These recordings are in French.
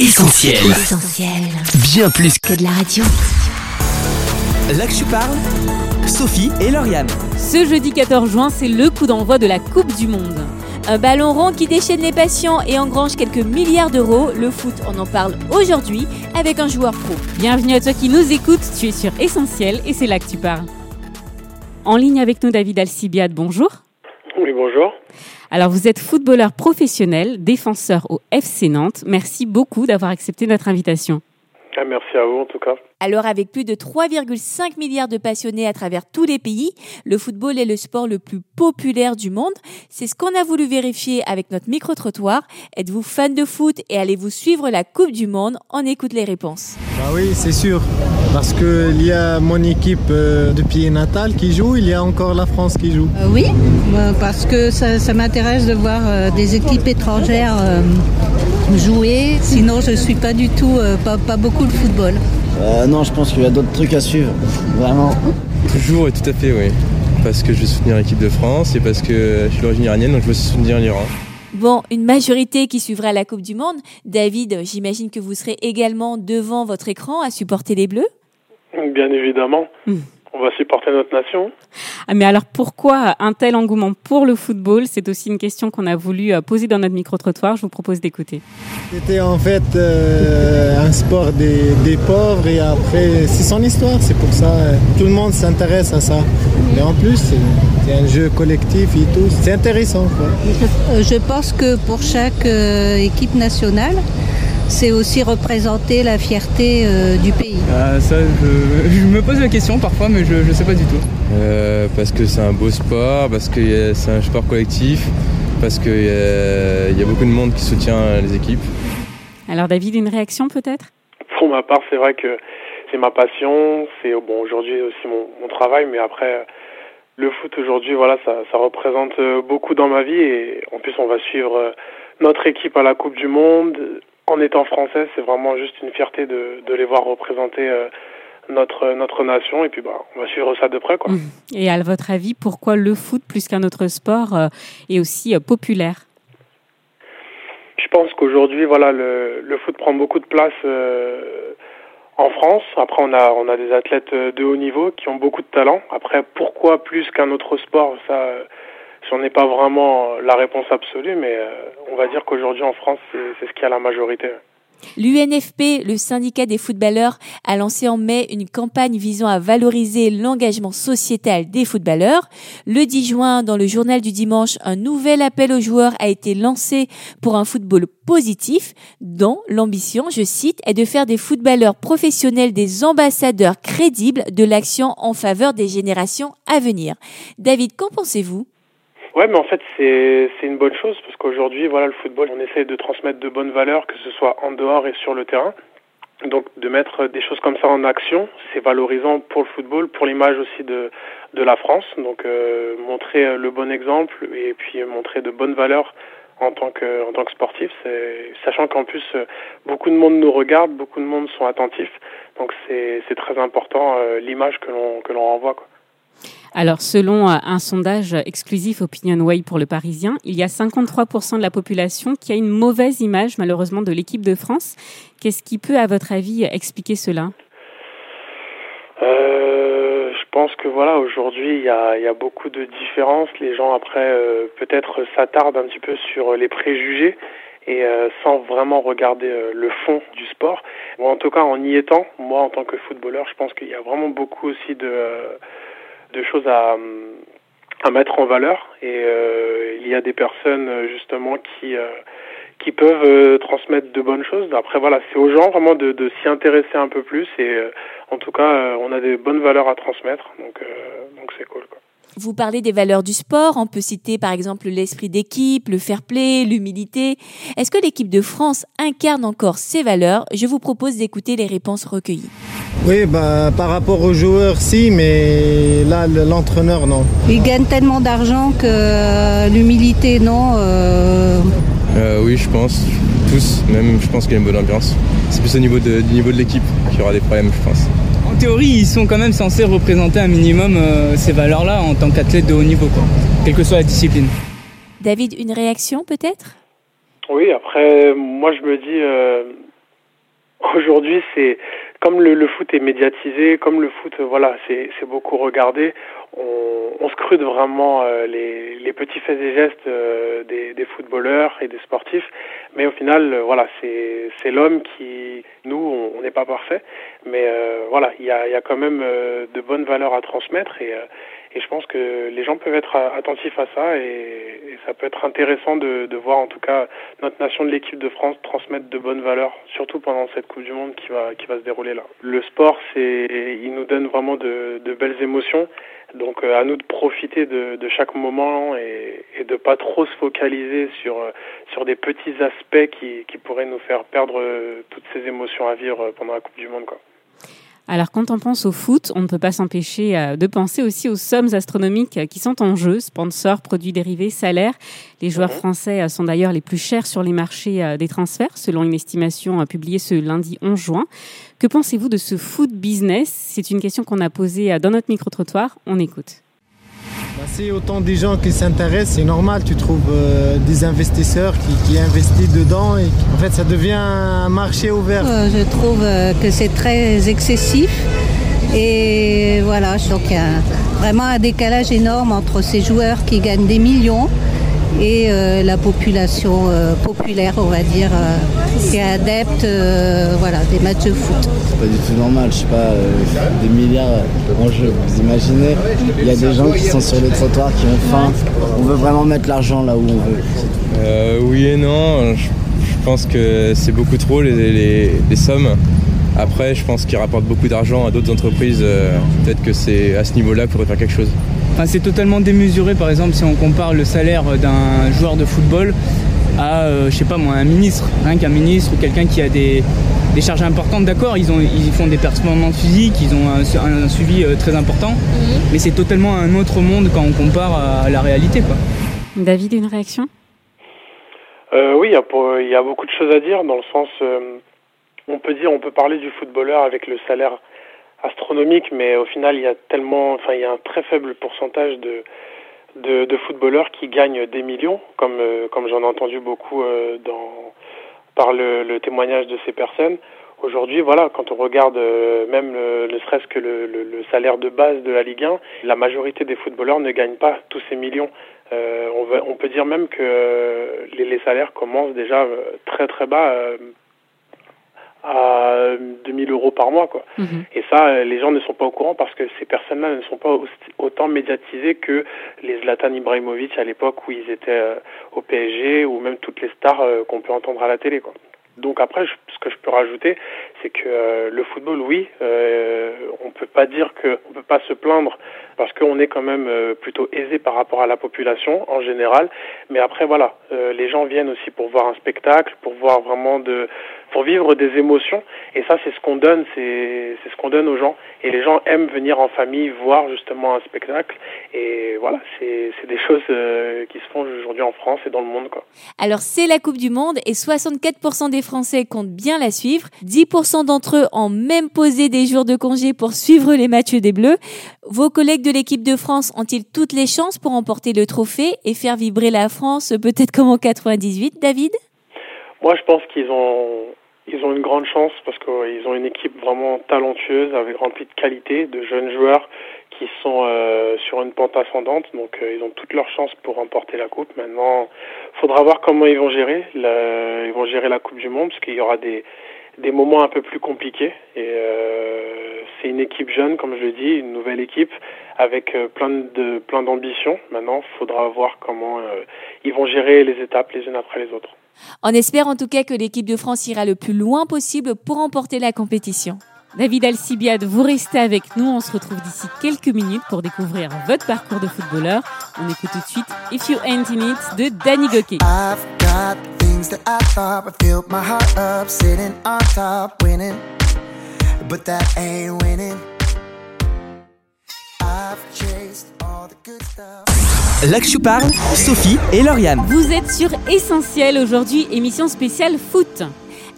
Essentiel. Essentiel. Bien plus que Que de la radio. là que tu parles. Sophie et Lauriane. Ce jeudi 14 juin, c'est le coup d'envoi de la Coupe du Monde. Un ballon rond qui déchaîne les patients et engrange quelques milliards d'euros. Le foot, on en parle aujourd'hui avec un joueur pro. Bienvenue à toi qui nous écoutes. Tu es sur Essentiel et c'est là que tu parles. En ligne avec nous, David Alcibiade. Bonjour. Oui, bonjour. Alors, vous êtes footballeur professionnel, défenseur au FC Nantes. Merci beaucoup d'avoir accepté notre invitation. Ah, merci à vous en tout cas. Alors avec plus de 3,5 milliards de passionnés à travers tous les pays, le football est le sport le plus populaire du monde. C'est ce qu'on a voulu vérifier avec notre micro-trottoir. Êtes-vous fan de foot et allez-vous suivre la Coupe du Monde? On écoute les réponses. Bah oui, c'est sûr. Parce qu'il y a mon équipe euh, de pied natal qui joue, il y a encore la France qui joue. Euh, oui, euh, parce que ça, ça m'intéresse de voir des équipes étrangères euh, jouer. Sinon, je suis pas du tout, euh, pas, pas beaucoup le football. Euh, non, je pense qu'il y a d'autres trucs à suivre. Vraiment. Toujours et tout à fait, oui. Parce que je veux soutenir l'équipe de France et parce que je suis d'origine iranienne, donc je veux soutenir l'Iran. Bon, une majorité qui suivra la Coupe du Monde. David, j'imagine que vous serez également devant votre écran à supporter les Bleus? Bien évidemment. Hmm. On va supporter notre nation. Ah, mais alors pourquoi un tel engouement pour le football? C'est aussi une question qu'on a voulu euh, poser dans notre micro-trottoir. Je vous propose d'écouter. C'était en fait euh, un sport des, des pauvres et après, c'est son histoire, c'est pour ça. euh, tout le monde s'intéresse à ça. Et en plus, c'est un jeu collectif et tout. C'est intéressant. Quoi. Je, euh, je pense que pour chaque euh, équipe nationale, c'est aussi représenter la fierté euh, du pays. Ah, ça, je, je me pose la question parfois, mais je ne sais pas du tout. Euh, parce que c'est un beau sport, parce que c'est un sport collectif, parce qu'il y, a- y a beaucoup de monde qui soutient les équipes. Alors David, une réaction peut-être? Pour ma part, c'est vrai que c'est ma passion. C'est bon aujourd'hui aussi mon, mon travail, mais après le foot aujourd'hui, voilà, ça, ça représente euh, beaucoup dans ma vie et en plus on va suivre notre équipe à la Coupe du Monde. En étant français, c'est vraiment juste une fierté de, de les voir représenter euh, notre notre nation et puis bah on va suivre ça de près quoi. Et à votre avis, pourquoi le foot, plus qu'un autre sport, euh, est aussi euh, populaire? Je pense qu'aujourd'hui, voilà, le, le foot prend beaucoup de place en France. Après, on a, on a des athlètes de haut niveau qui ont beaucoup de talent. Après, pourquoi plus qu'un autre sport? Ça, euh, j'en ai pas vraiment la réponse absolue, mais euh, on va dire qu'aujourd'hui en France, c'est ce qui a la majorité. L'UNFP, le syndicat des footballeurs, a lancé en mai une campagne visant à valoriser l'engagement sociétal des footballeurs. Le 10 juin, dans le journal du dimanche, un nouvel appel aux joueurs a été lancé pour un football positif, dont l'ambition, je cite, est de faire des footballeurs professionnels des ambassadeurs crédibles de l'action en faveur des générations à venir. David, qu'en pensez-vous? Ouais, mais en fait, c'est une bonne chose parce qu'aujourd'hui, voilà, le football, on essaie de transmettre de bonnes valeurs, que ce soit en dehors et sur le terrain. Donc, de mettre des choses comme ça en action, c'est valorisant pour le football, pour l'image aussi de de la France. Donc, euh, montrer le bon exemple et puis montrer de bonnes valeurs en tant que en tant que sportif, sachant qu'en plus beaucoup de monde nous regarde, beaucoup de monde sont attentifs. Donc, c'est c'est très important euh, l'image que l'on que l'on renvoie. Quoi. Alors, selon euh, un sondage exclusif OpinionWay pour le Parisien, il y a 53% de la population qui a une mauvaise image, malheureusement, de l'équipe de France. Qu'est-ce qui peut, à votre avis, expliquer cela? Euh, je pense que voilà, aujourd'hui, il y a, beaucoup de différences. Les gens après euh, peut-être s'attardent un petit peu sur les préjugés et sans vraiment regarder le fond du sport. En tout cas, en y étant, moi en tant que footballeur, je pense qu'il y a vraiment beaucoup aussi de, de choses à, à mettre en valeur et euh, il y a des personnes euh, justement qui euh, qui peuvent euh, transmettre de bonnes choses. Après voilà, c'est aux gens vraiment de, de s'y intéresser un peu plus et euh, en tout cas, on a des bonnes valeurs à transmettre, donc donc c'est cool. Quoi. Vous parlez des valeurs du sport. On peut citer, par exemple, l'esprit d'équipe, le fair play, l'humilité. Est-ce que l'équipe de France incarne encore ces valeurs? Je vous propose d'écouter les réponses recueillies. Oui, bah, par rapport aux joueurs, si, mais là, le- l'entraîneur, non. Ils gagnent tellement d'argent que euh, l'humilité, non. euh, Euh, oui, je pense. Tous, même, je pense qu'il y a une bonne ambiance. C'est plus au niveau de, du niveau de l'équipe qu'il y aura des problèmes, je pense. En théorie, ils sont quand même censés représenter un minimum euh, ces valeurs-là en tant qu'athlète de haut niveau, quoi. quelle que soit la discipline. David, une réaction peut-être? Oui, après, moi je me dis, euh, aujourd'hui, c'est comme le, le, foot est médiatisé, comme le foot, voilà, c'est beaucoup regardé. On, on scrute vraiment euh, les, les, petits faits et gestes euh, des, des, footballeurs et des sportifs, mais au final, euh, voilà, c'est l'homme qui, nous, on n'est pas parfait, mais voilà, il y a, y a quand même de bonnes valeurs à transmettre et et je pense que les gens peuvent être attentifs à ça et, ça peut être intéressant de, voir en tout cas notre nation de l'équipe de France transmettre de bonnes valeurs, surtout pendant cette Coupe du Monde qui va, qui va se dérouler là. Le sport, c'est, il nous donne vraiment de, belles émotions. Donc euh, à nous de profiter de, chaque moment et, et de pas trop se focaliser sur sur des petits aspects qui, qui pourraient nous faire perdre euh, toutes ces émotions à vivre pendant la Coupe du Monde quoi. Alors quand on pense au foot, on ne peut pas s'empêcher euh, de penser aussi aux sommes astronomiques qui sont en jeu, sponsors, produits dérivés, salaires. Les joueurs mhm. français euh, sont d'ailleurs les plus chers sur les marchés euh, des transferts, selon une estimation publiée ce lundi 11 juin. Que pensez-vous de ce foot business? C'est une question qu'on a posée dans notre micro-trottoir. On écoute. Bah, c'est autant des gens qui s'intéressent, c'est normal, tu trouves euh, des investisseurs qui, investissent dedans et en fait ça devient un marché ouvert. Euh, je trouve euh, que c'est très excessif et voilà, je trouve qu'il y a vraiment un décalage énorme entre ces joueurs qui gagnent des millions et euh, la population euh, populaire, on va dire, euh, qui est adepte voilà, des matchs de foot. C'est pas du tout normal, je sais pas, des milliards en jeu. Vous imaginez, il y a des gens qui sont sur les trottoirs, qui ont faim. On veut vraiment mettre l'argent là où on veut. oui et non, je, pense que c'est beaucoup trop les, les, sommes. Après, je pense qu'ils rapportent beaucoup d'argent à d'autres entreprises. Peut-être que c'est à ce niveau-là pour faire quelque chose c'est totalement démesuré, par exemple, si on compare le salaire d'un joueur de football à, euh, je sais pas moi, un ministre, hein, qu'un ministre ou quelqu'un qui a des, charges importantes, d'accord, ils, ils font des performances physiques, ils ont un, suivi euh, très important, mhm. mais c'est totalement un autre monde quand on compare à, la réalité. Quoi. David, une réaction? Euh, Oui, il y, a beaucoup de choses à dire, dans le sens, on peut dire, on peut parler du footballeur avec le salaire astronomique, mais au final, il y a tellement, enfin, il y a un très faible pourcentage de, de, footballeurs qui gagnent des millions, comme, euh, comme j'en ai entendu beaucoup euh, dans, par le, le, témoignage de ces personnes. Aujourd'hui, voilà, quand on regarde euh, même ne serait-ce que le, le, le, salaire de base de la Ligue 1, la majorité des footballeurs ne gagnent pas tous ces millions. on, va, on, peut dire même que les, les, salaires commencent déjà très très bas, à 2000 euros par mois quoi. Mhm. Et ça les gens ne sont pas au courant parce que ces personnes-là ne sont pas autant médiatisées que les Zlatan Ibrahimovic à l'époque où ils étaient euh, au PSG ou même toutes les stars euh, qu'on peut entendre à la télé quoi. Donc après, ce que je peux rajouter, c'est que euh, le football, oui, euh, on peut pas dire que, on peut pas se plaindre parce qu'on est quand même plutôt aisé par rapport à la population en général. Mais après, voilà, les gens viennent aussi pour voir un spectacle, pour voir vraiment de, pour vivre des émotions. Et ça, c'est ce qu'on donne, c'est ce qu'on donne aux gens. Et les gens aiment venir en famille voir justement un spectacle. Et voilà, c'est des choses euh, qui se font aujourd'hui en France et dans le monde. Quoi. Alors, c'est la Coupe du Monde et 64% des Français comptent bien la suivre. 10% d'entre eux ont même posé des jours de congé pour suivre les matchs des Bleus. Vos collègues de l'équipe de France ont-ils toutes les chances pour emporter le trophée et faire vibrer la France, peut-être comme en 98, David? Moi, je pense qu'ils ont ils ont une grande chance parce qu'ils ont une équipe vraiment talentueuse, remplie de qualité, de jeunes joueurs qui sont euh, sur une pente ascendante. Donc euh, ils ont toutes leurs chances pour remporter la coupe. Maintenant, faudra voir comment ils vont gérer. La, ils vont gérer la Coupe du Monde parce qu'il y aura des des moments un peu plus compliqués. Et euh, c'est une équipe jeune, comme je le dis, une nouvelle équipe avec euh, plein de plein d'ambitions. Maintenant, faudra voir comment euh, ils vont gérer les étapes les unes après les autres. On espère en tout cas que l'équipe de France ira le plus loin possible pour remporter la compétition. David Alcibiade, vous restez avec nous. On se retrouve d'ici quelques minutes pour découvrir votre parcours de footballeur. On écoute tout de suite If You Ain't In It de Danny Goke. that I thought would fill my heart up, sitting on top, winning. But that ain't winning. I've chased all the good stuff. L'Axu parle, Sophie et Lauriane. Vous êtes sur Essentiel aujourd'hui, émission spéciale foot.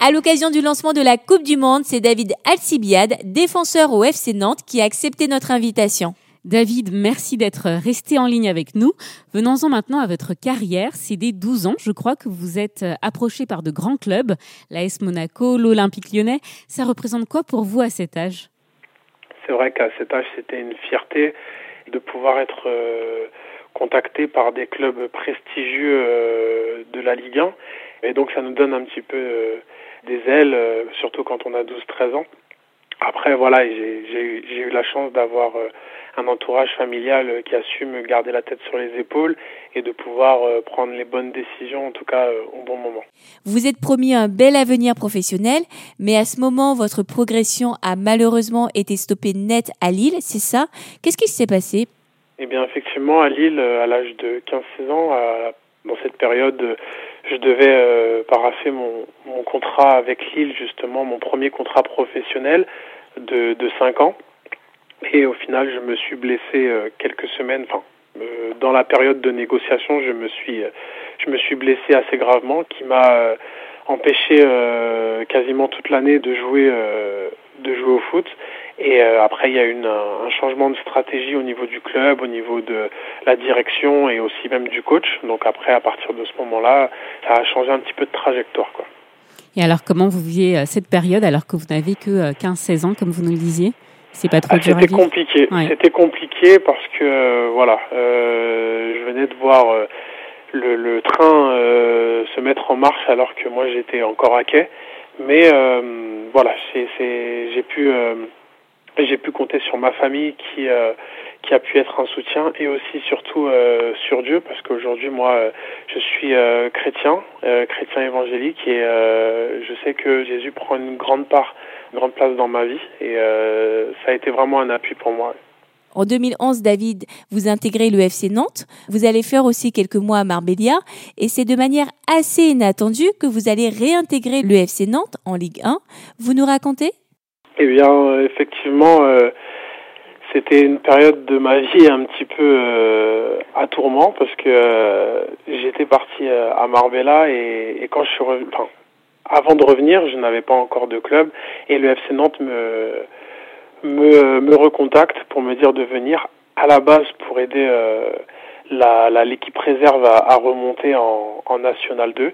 À l'occasion du lancement de la Coupe du Monde, c'est David Alcibiade, défenseur au FC Nantes, qui a accepté notre invitation. David, merci d'être resté en ligne avec nous. Venons-en maintenant à votre carrière. C'est dès 12 ans, je crois, que vous êtes approché par de grands clubs, l'AS Monaco, l'Olympique lyonnais. Ça représente quoi pour vous à cet âge? C'est vrai qu'à cet âge, c'était une fierté de pouvoir être euh, contacté par des clubs prestigieux euh, de la Ligue 1. Et donc ça nous donne un petit peu euh, des ailes, surtout quand on a 12-13 ans. Après, voilà, j'ai eu la chance d'avoir un entourage familial qui a su me garder la tête sur les épaules et de pouvoir prendre les bonnes décisions, en tout cas au bon moment. Vous êtes promis un bel avenir professionnel, mais à ce moment, votre progression a malheureusement été stoppée net à Lille, c'est ça? Qu'est-ce qui s'est passé? Eh bien, effectivement, à Lille, à l'âge de 15-16 ans, dans cette période, je devais euh, paraffer mon, mon, contrat avec Lille, justement, mon premier contrat professionnel de, de 5 ans. Et au final, je me suis blessé euh, quelques semaines, enfin, euh, dans la période de négociation, je me suis, euh, je me suis blessé assez gravement, qui m'a euh, empêché quasiment toute l'année de jouer, de jouer au foot. Et après, il y a eu un, changement de stratégie au niveau du club, au niveau de la direction et aussi même du coach. Donc après, à partir de ce moment-là, ça a changé un petit peu de trajectoire, quoi. Et alors, comment vous viviez cette période alors que vous n'avez que 15-16 ans, comme vous nous le disiez? C'est pas trop ah, C'était compliqué. C'était compliqué parce que euh, voilà, euh, je venais de voir euh, le, le, train se mettre en marche alors que moi j'étais encore à quai. Mais voilà, j'ai pu j'ai pu compter sur ma famille qui qui a pu être un soutien et aussi surtout sur Dieu parce qu'aujourd'hui moi je suis chrétien chrétien évangélique et je sais que Jésus prend une grande part grande place dans ma vie et euh, ça a été vraiment un appui pour moi. En 2011, David, vous intégrez le FC Nantes. Vous allez faire aussi quelques mois à Marbella. Et c'est de manière assez inattendue que vous allez réintégrer le FC Nantes en Ligue 1. Vous nous racontez? Eh bien, euh, effectivement, euh, c'était une période de ma vie un petit peu à tourment parce que j'étais parti à Marbella et, et quand je suis revenu, avant de revenir, je n'avais pas encore de club et le FC Nantes me, me, me recontacte pour me dire de venir à la base pour aider euh, la, l'équipe réserve à, remonter en, en, National 2.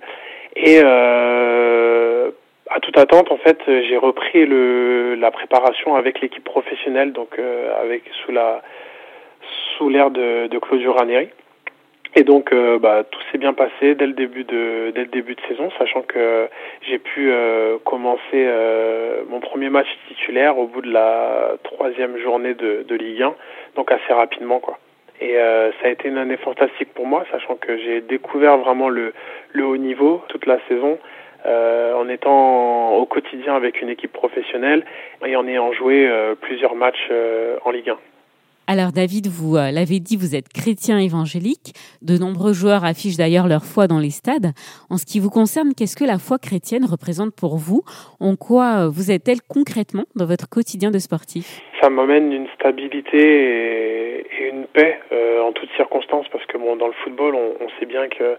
Et euh, à toute attente, en fait, j'ai repris le, la préparation avec l'équipe professionnelle, donc euh, avec sous la sous l'ère de, de Claudio Ranieri. Et donc, euh, bah, tout s'est bien passé dès le début de dès le début de saison, sachant que j'ai pu euh, commencer euh, mon premier match titulaire au bout de la troisième journée de, de Ligue 1, donc assez rapidement, quoi. Et ça a été une année fantastique pour moi, sachant que j'ai découvert vraiment le le haut niveau toute la saison. En étant au quotidien avec une équipe professionnelle et en ayant joué plusieurs matchs en Ligue 1. Alors David, vous euh, l'avez dit, vous êtes chrétien évangélique. De nombreux joueurs affichent d'ailleurs leur foi dans les stades. En ce qui vous concerne, qu'est-ce que la foi chrétienne représente pour vous? En quoi euh, vous êtes-elle concrètement dans votre quotidien de sportif? Ça m'amène une stabilité et, une paix euh, en toutes circonstances parce que bon, dans le football, on, sait bien qu'il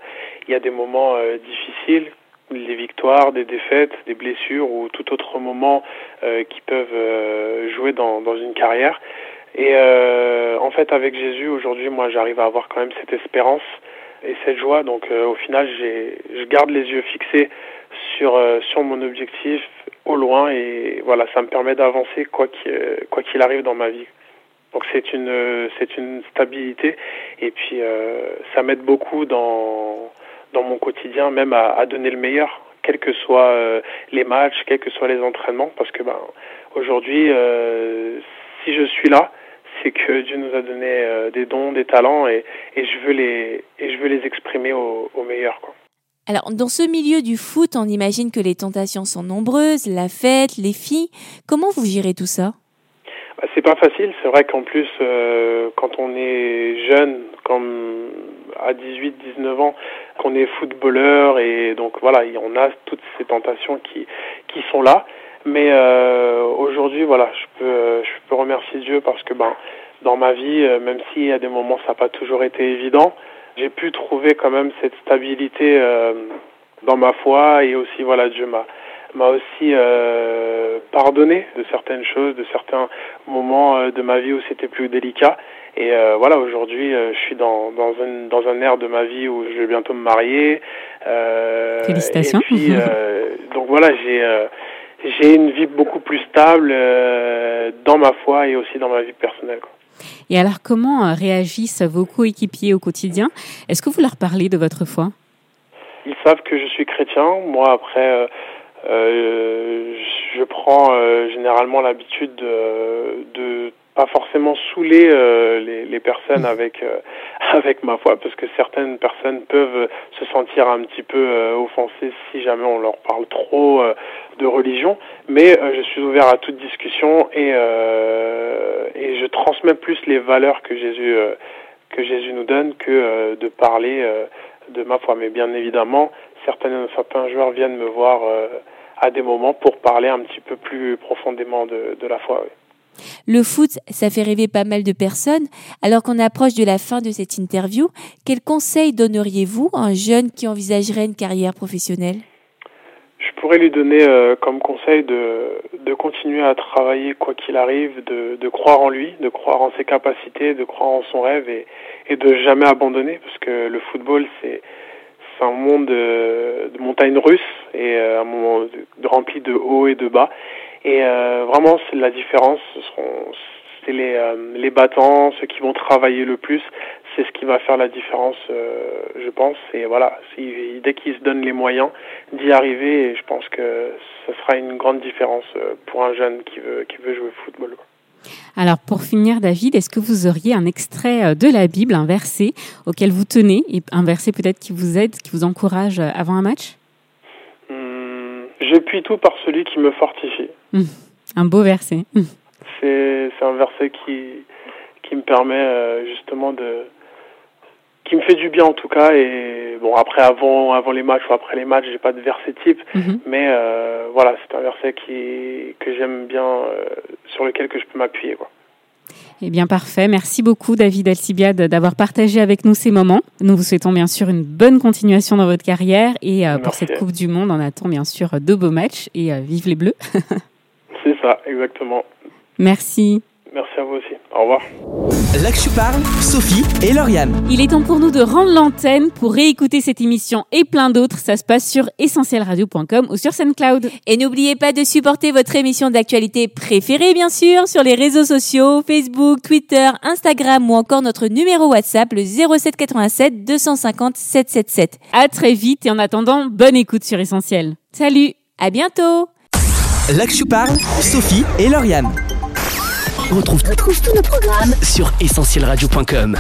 y a des moments difficiles des victoires, des défaites, des blessures ou tout autre moment qui peuvent jouer dans, une carrière. Et euh, en fait, avec Jésus, aujourd'hui, moi, j'arrive à avoir quand même cette espérance et cette joie. Donc, euh, au final, je garde les yeux fixés sur euh, mon objectif au loin et voilà, ça me permet d'avancer quoi qu'il arrive dans ma vie. Donc, c'est une stabilité et puis ça m'aide beaucoup dans dans mon quotidien, même à, à donner le meilleur, quels que soient les matchs, quels que soient les entraînements, parce que ben aujourd'hui, si je suis là, c'est que Dieu nous a donné euh, des dons, des talents et, et, je veux les et je veux les exprimer au, au meilleur quoi. Alors, dans ce milieu du foot, on imagine que les tentations sont nombreuses, la fête, les filles. Comment vous gérez tout ça? Bah, C'est pas facile. C'est vrai qu'en plus, euh, quand on est jeune, comme à 18, 19 ans, qu'on est footballeur et donc voilà, on a toutes ces tentations qui qui sont là. Mais euh, aujourd'hui, voilà, je peux, euh, je peux remercier Dieu parce que ben, dans ma vie, euh, même y a des moments ça n'a pas toujours été évident, j'ai pu trouver quand même cette stabilité euh, dans ma foi et aussi voilà, Dieu m'a m'a aussi pardonné de certaines choses, de certains moments de ma vie où c'était plus délicat. Et voilà, aujourd'hui, je suis dans, dans, un, dans un air de ma vie où je vais bientôt me marier. Félicitations. Et puis, donc voilà, j'ai j'ai une vie beaucoup plus stable dans ma foi et aussi dans ma vie personnelle. Quoi. Et alors, comment euh, réagissent vos coéquipiers au quotidien? Est-ce que vous leur parlez de votre foi? Ils savent que je suis chrétien. Moi, après, euh, euh je prends euh, généralement l'habitude de, de pas forcément saouler euh, les, les, personnes avec euh, avec ma foi parce que certaines personnes peuvent se sentir un petit peu euh, offensées si jamais on leur parle trop de religion mais je suis ouvert à toute discussion et et je transmets plus les valeurs que Jésus que Jésus nous donne que de parler de ma foi mais bien évidemment certains certains joueurs viennent me voir à des moments pour parler un petit peu plus profondément de, de la foi oui. Le foot, ça fait rêver pas mal de personnes. Alors qu'on approche de la fin de cette interview, quel conseil donneriez-vous à un jeune qui envisagerait une carrière professionnelle? Je pourrais lui donner euh, comme conseil de, de, continuer à travailler quoi qu'il arrive, de, de, croire en lui, de croire en ses capacités, de croire en son rêve et, de jamais abandonner parce que le football, c'est un monde de, de montagnes russes et euh, un monde rempli de hauts et de bas. Et euh, vraiment, c'est la différence. Ce seront c'est les, euh, les battants, ceux qui vont travailler le plus. C'est ce qui va faire la différence, euh, je pense. Et voilà, dès qu'ils se donnent les moyens d'y arriver, je pense que ce sera une grande différence pour un jeune qui veut, qui veut jouer au football. Alors pour finir, David, est-ce que vous auriez un extrait de la Bible, un verset auquel vous tenez, et un verset peut-être qui vous aide, qui vous encourage avant un match? Je puis tout par celui qui me fortifie. Hum, un beau verset. Hum. C'est un verset qui, qui me permet euh, justement de qui me fait du bien en tout cas et bon après avant avant les matchs ou après les matchs j'ai pas de verset type mais euh, voilà c'est un verset qui que j'aime bien euh, sur lequel que je peux m'appuyer quoi. Eh bien, parfait. Merci beaucoup, David Alcibiade, d'avoir partagé avec nous ces moments. Nous vous souhaitons bien sûr une bonne continuation dans votre carrière et euh, pour cette Coupe du Monde, on attend bien sûr de beaux matchs et euh, vive les Bleus. C'est ça, exactement. Merci. Merci à vous aussi. Au revoir. Là que je parle, Sophie et Lauriane. Il est temps pour nous de rendre l'antenne pour réécouter cette émission et plein d'autres. Ça se passe sur essentielradio.com ou sur SoundCloud. Et n'oubliez pas de supporter votre émission d'actualité préférée, bien sûr, sur les réseaux sociaux, Facebook, Twitter, Instagram ou encore notre numéro WhatsApp, le 07 87 250 777. À très vite et en attendant, bonne écoute sur Essentiel. Salut, à bientôt. Je parle, Sophie et Lauriane. On retrouve, tous nos programmes sur essentielradio.com.